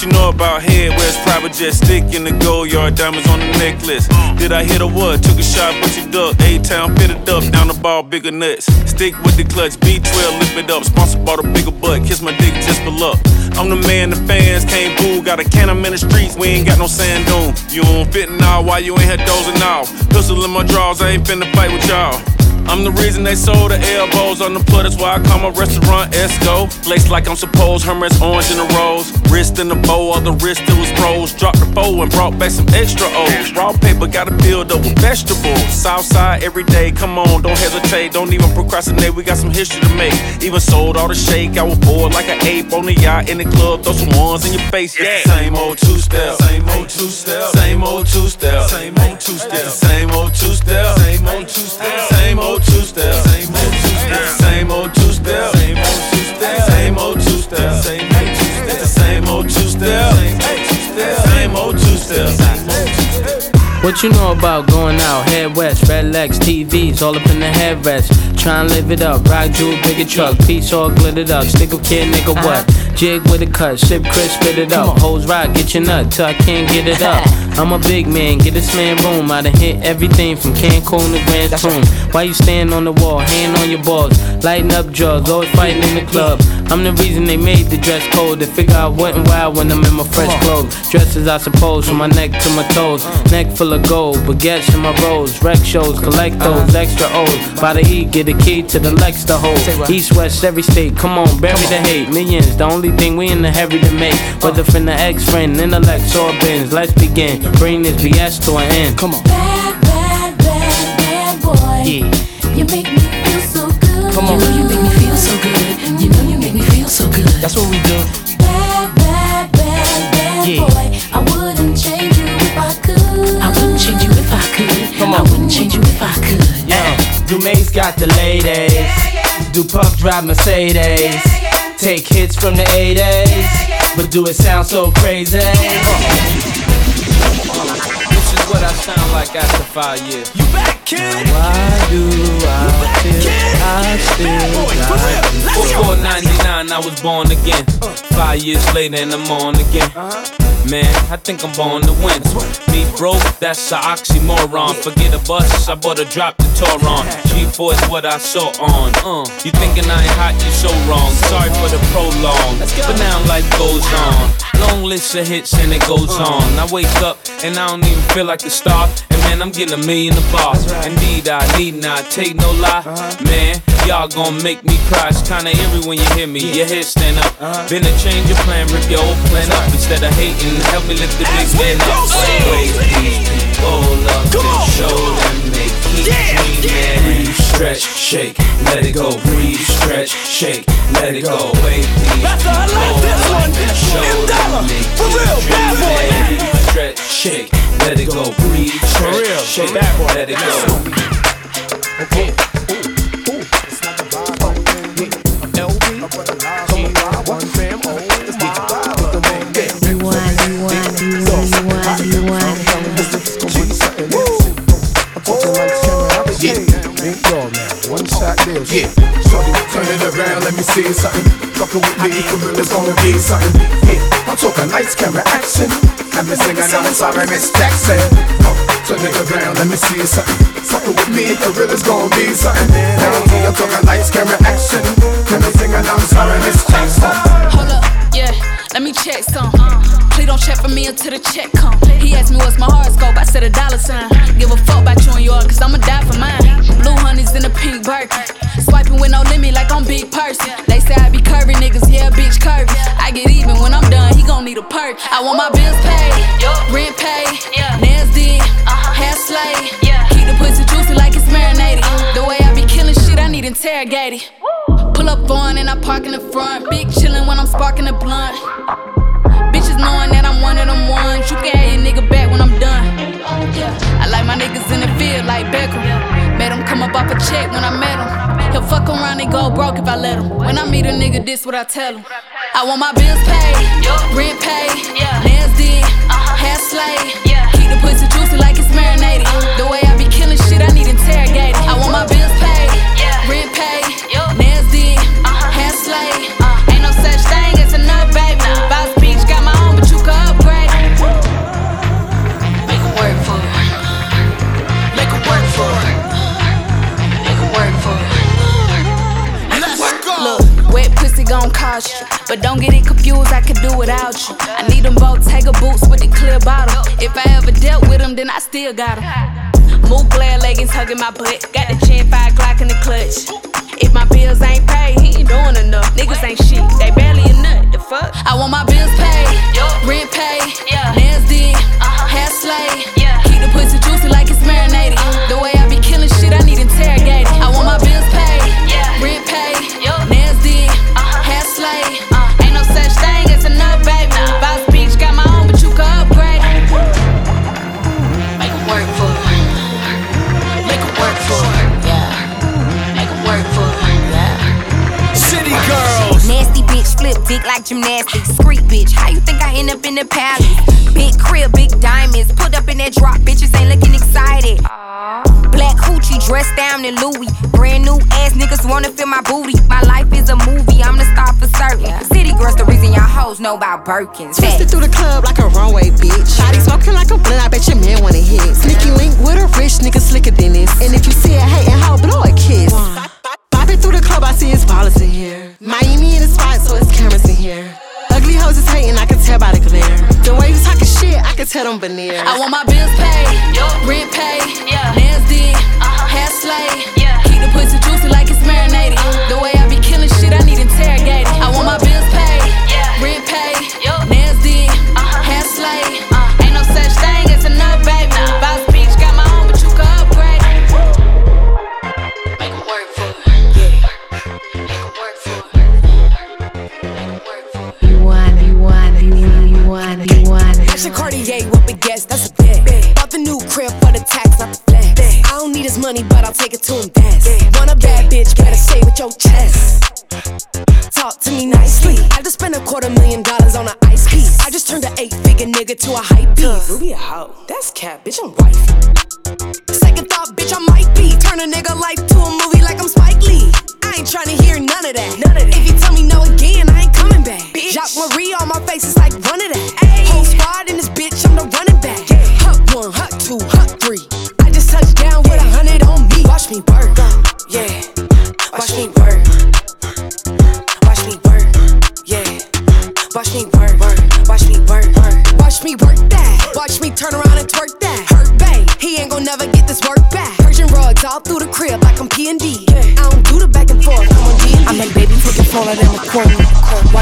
You know about head? Where's private jet stick in the gold yard? Diamonds on the necklace. Did I hit a what? Took a shot, but you duck. A town fitted up, down the ball, bigger nuts. Stick with the clutch, B12, lift it up. Sponsored by the bigger butt, kiss my dick just for luck. I'm the man the fans can't boo. Got a can, I'm in the streets, we ain't got no sand dune. You don't fit now, why you ain't had dozing off? Pistol in my drawers, I ain't finna fight with y'all. I'm the reason they sold the elbows on the put. That's why I call my restaurant Esco. Laced like I'm supposed, Hermes orange in the rose. Wrist in the bow, all the wrist it was froze. Dropped the foe and brought back some extra O's. Raw paper gotta build up with vegetables. Southside every day, come on, don't hesitate. Don't even procrastinate, we got some history to make. Even sold all the shake, I was bored like an ape on the yacht in the club. Throw some ones in your face, yeah. Same old two step, same old two step, same old two step, same old two step, same old two step, same old two step, What you know about going out? Head west, red legs, TVs, all up in the headrest. Try and live it up, rock jewel, bigger truck, piece all glittered up. Stick a kid, nigga, what? Jig with a cut, sip crisp, spit it up. Hoes rock, get your nut till I can't get it up. I'm a big man, get this man room. I done hit everything from Cancun to Grand Tune. Why you stand on the wall, hand on your balls, lighting up drugs, always fighting in the club. I'm the reason they made the dress code. They figure I wasn't wild when I'm in my fresh clothes. Dresses, I suppose, from my neck to my toes. Neck full of gold, baguettes in my rolls. Rec shows, collect those extra O's. By the E, get a key to the Lex to hold. East, west, every state, come on, bury the hate. Millions, the only thing we in the hurry to make. Whether from the ex friend, intellect, or bins. Let's begin. Bring this BS to an end. Come on. Bad, bad, bad, bad boy. Yeah. You make me feel so good. Come on. Got the ladies. Do Puff drive Mercedes. Take hits from the 80s. But do it sound so crazy? Uh what I sound like after five years. You back, kid? Now why do I feel I still got you? 499, I was born again. Five years later, and I'm on again. Man, I think I'm born to win. Me broke, that's an oxymoron. Forget a bus, I bought a drop the Toron. G4 is what I saw on. Uh, you thinking I ain't hot, you so wrong. Sorry for the prolong, but now life goes on. Long list of hits and it goes on. I wake up and I don't even feel like a star. And man, I'm getting a million a bar. Indeed, I need not take no lie. Man, y'all gon' make me cry. It's kinda eerie when you hear me. Your head stand up. Been a change of plan, rip your old plan up. Instead of hating, help me lift the big man up. Wake these people up and show shake, let it go. Breathe, stretch, shake, let it go. Wake these people up and show them for real, bad boy. Stretch, shake, let it go. Breathe, stretch, for real, shake, bad boy, let it go. Okay. Yeah, shorty, turn it around, let me see something. Fucking with me, for real, it's gonna be something. Yeah, I'm talking lights, camera, action. Let me sing and I'm sorry, Miss Jackson. Oh, turn it around, let me see something. Fucking with me, for real, it's gonna be something. Now I'm talking lights, camera, action. Let me sing I'm sorry, Miss Jackson. Hold up, yeah, let me check some. Please don't check for me until the check come. He asked me what's my horoscope, I said a dollar sign. Give a fuck about you and yours, cause I'ma die for mine. Blue honey's in a pink Birkin. Swiping with no limit like I'm big person. They say I be curvy niggas, yeah, bitch curvy. I get even when I'm done, he gon' need a perk. I want my bills paid, rent paid, nails did, hair slayed. Keep the pussy juicy like it's marinated. The way I be killing shit, I need interrogated. Pull up on and I park in the front. Big chillin' when I'm sparking the blunt. Bitches knowing that I'm one of them ones. You can have your nigga back when I'm done. I like my niggas in the field like Beckham. Made him come up off a check when I met him. He'll fuck around and go broke if I let him. When I meet a nigga, this what I tell him. I want my bills paid, rent paid, nails did, uh-huh. hair slayed. Keep the pussy juicy like it's marinated. Uh-huh. Still got them. Move glare leggings hugging my butt. Got the chin five Glock in the clutch. If my bills ain't paid, he ain't doing enough. Niggas ain't shit, they barely a nut. The fuck? I want my bills paid, rent paid, up in the palace? Big crib, big diamonds. Put up in that drop, bitches ain't looking excited. Black hoochie dressed down in Louis. Brand new ass niggas wanna feel my booty. My life is a movie, I'm the star for certain. City girls, the reason y'all hoes know about Birkins. Twisted through the club like a runway, bitch. Body smoking like a blunt, I bet your man wanna hit. Sneaky link with a rich nigga slicker than this. And if you see a hating hoe, blow a kiss. Bopping through the club, I see his ballers in here. Miami in the spot, so it's cameras in here. Hoes is hating, I can tell by the glare. The way you talking shit, I can tell them veneers. I want my bills paid, rent paid, Talk to me nicely. I just spent a quarter million dollars on an ice piece. I just turned an eight figure nigga to a hype beast. Rubi a hoe, that's cap, bitch, I'm wife. Second thought, bitch, I might be. Turn a nigga life to a movie like I'm Spike Lee. I ain't trying to hear none of that. None of that. If you tell me no again, I ain't coming back. Bitch. Jacques Marie on my face is like run of that.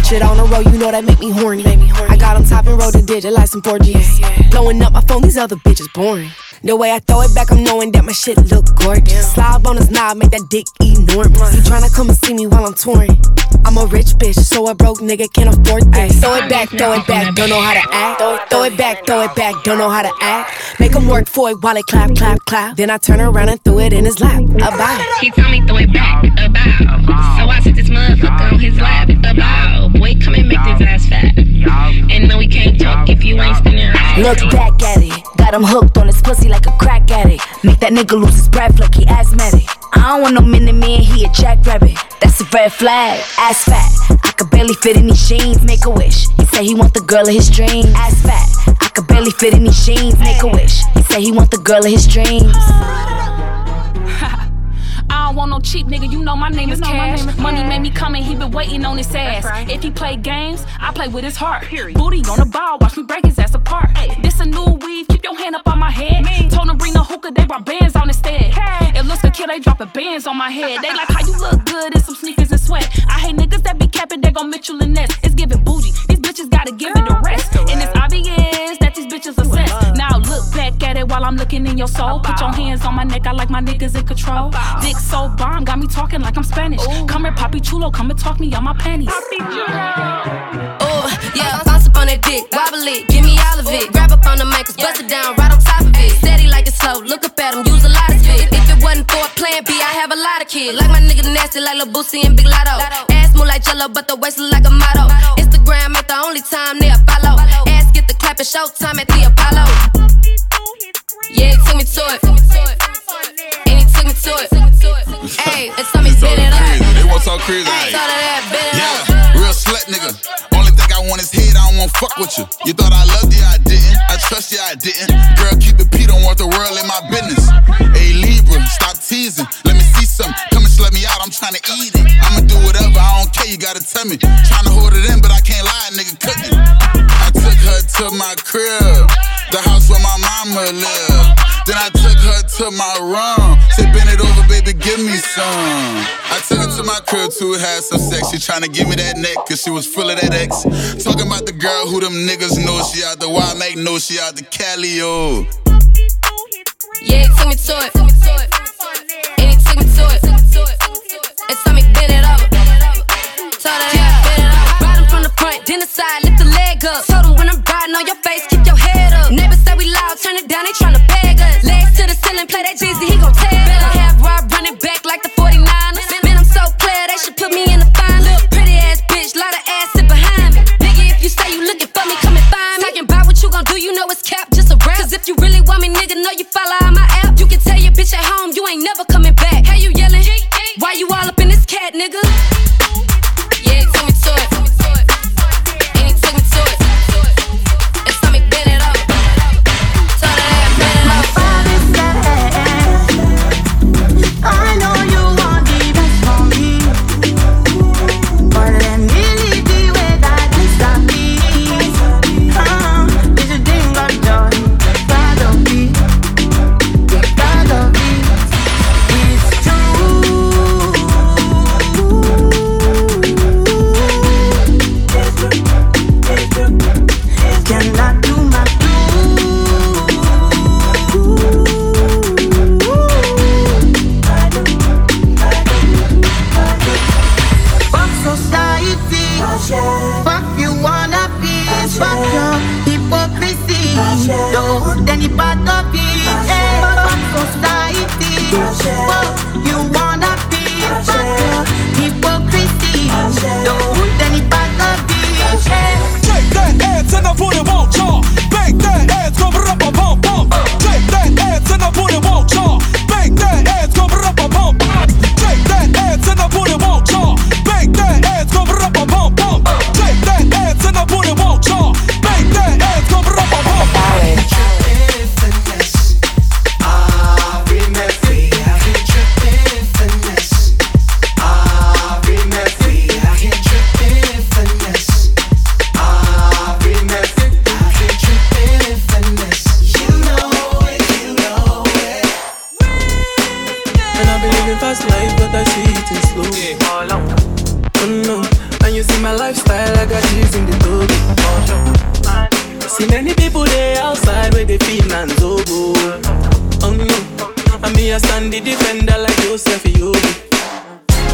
Watch it on the road, you know that make me horny. I got him top and roll the digit like some 4Gs. Blowing up my phone, these other bitches boring. The way I throw it back, I'm knowing that my shit look gorgeous. Slide on his knob, make that dick enormous. He tryna come and see me while I'm touring. I'm a rich bitch, so a broke nigga can't afford this. Throw it back, throw it back, don't know how to act. Throw it back, throw it back, don't know how to act. Make him work for it while it clap, clap, clap. Then I turn around and threw it in his lap. About it. He told me throw it back, about. So I sit this motherfucker on his lap, Look back at it. Got him hooked on his pussy like a crack addict. Make that nigga lose his breath like he asthmatic. I don't want no mini man, he a jackrabbit. That's a red flag. Ass fat. I could barely fit in these jeans. Make a wish. He say he want the girl of his dreams. Ass fat. I could barely fit in these jeans. Make a wish. He say he want the girl of his dreams. I don't want no cheap nigga, you know my name is Kash. Money made me come and he been waiting on his ass. If he play games, I play with his heart. Booty on the ball, watch me break his ass apart. This a new weave, keep your hand up on my head. Told him bring the hookah, they brought bands on instead. It looks good, kid, they dropping bands on my head. They like how you look good in some sneakers and sweat. I hate niggas that be capping, they gon' Mitchell and Ness. It's giving bougie, these bitches gotta give it a rest. And it's obvious back at it while I'm looking in your soul. Put your hands on my neck, I like my niggas in control. Dick so bomb, got me talking like I'm Spanish. Come here, Papi Chulo, come and talk me on my panties. Oh, yeah, bounce up on that dick, wobble it, give me all of it. Grab up on the mic, bust it down right on top of it. Steady like it's slow, look up at him, use a lot of spit. If it wasn't for a plan B, I have a lot of kids. Like my nigga nasty, like Lil Boosie and Big Lotto. Ass move like Jello, but the waist look like a model. Instagram ain't the only time they follow. Ass get the clap at showtime at the Apollo. Yeah, he took me to it. And he took me to it. Hey, it's time something bend it up. They want talk crazy. Told her that, bend it up. Yeah, real slut nigga. Only thing I want is head, I don't want fuck with you. You thought I loved you, I didn't. I trust you, I didn't. Girl, keep it P, don't want the world in my business. Hey Lebra, stop teasing. Let me see something. Come and slut me out, I'm trying to eat it. I'ma do whatever, I don't care, you gotta tell me. Trying to hold it in, but I can't lie, nigga, cooking. I took her to my crib, the house where my mama live. To my room. Said, bend it over, baby, give me some. I took her to my crib to have some sex. She tryna give me that neck, cause she was full of that X. Talking about the girl who them niggas know. She out the wild make know she out the Cali. Yeah, took me to it. And he took me to it. And told me bend it over. Told her yeah, bend it over. Ride from the front, then the side, lift the leg up. Told him when I'm riding on your face, play that Jeezy, he gon' tear See many people there outside where they feel and zogo. Oh no, and me a stand the defender like Joseph Yobo.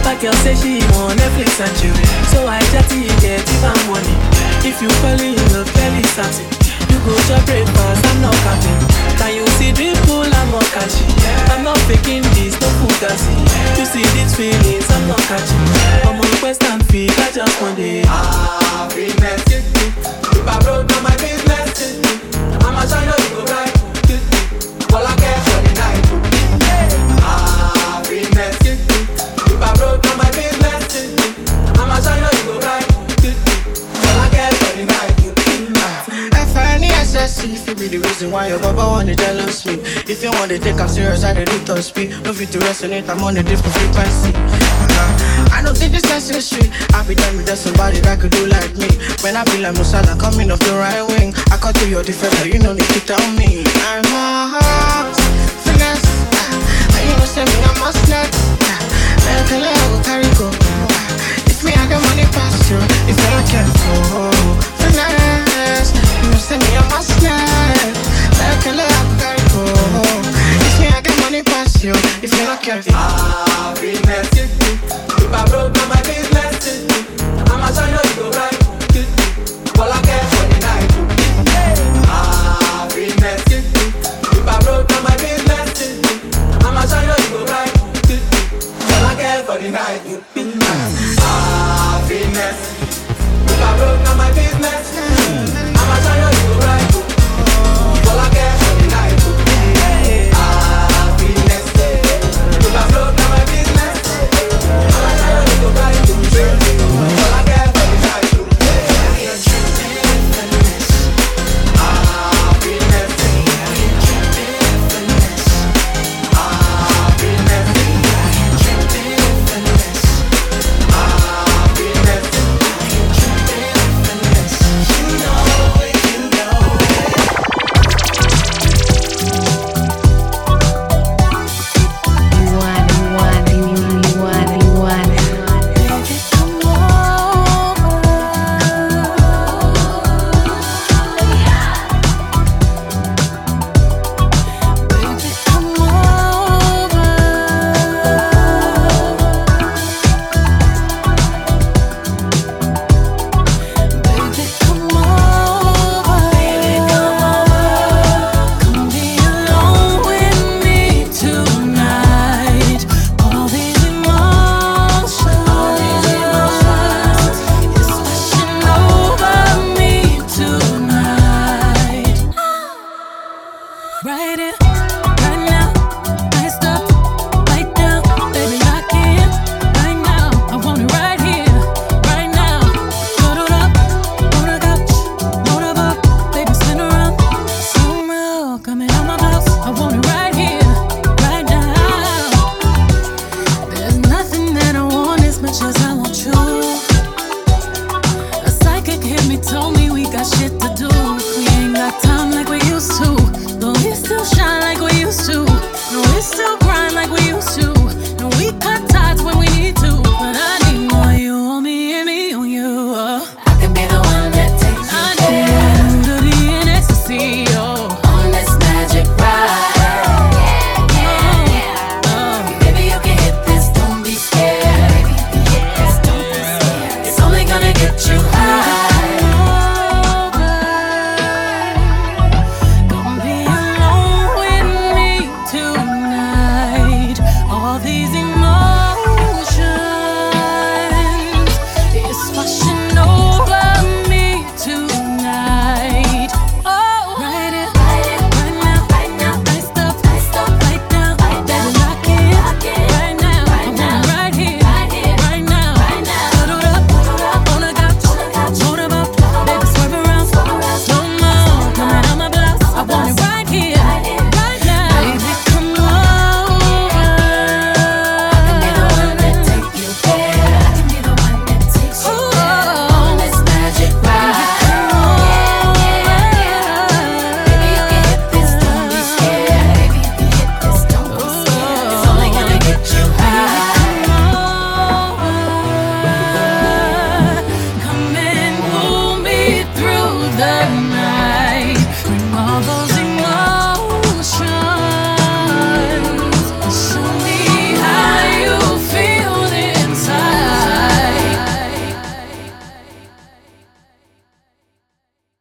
My girl say she want Netflix and chill, so I chatty get even money. If you fall in love, very sassy. You go to breakfast, I'm not capping. Can you see the pool? I'm not catching. I'm not faking this, no fugazi. You see these feelings, I'm not catching. I'm on quest and feed, I just want it. Happiness, if I broke down my business, I'ma shine you go right. Why your baba wanna jealous me If you wanna take am serious, I dey do top speed No fit to resonate, I'm on a different frequency. I don't think this necessary. I be done with somebody that could do like me. When I feel like Musala coming off the right wing. I cut to your defender, you know need to tell me. I'm a horse, finesse. Uh, you know say me I must not uh, carry go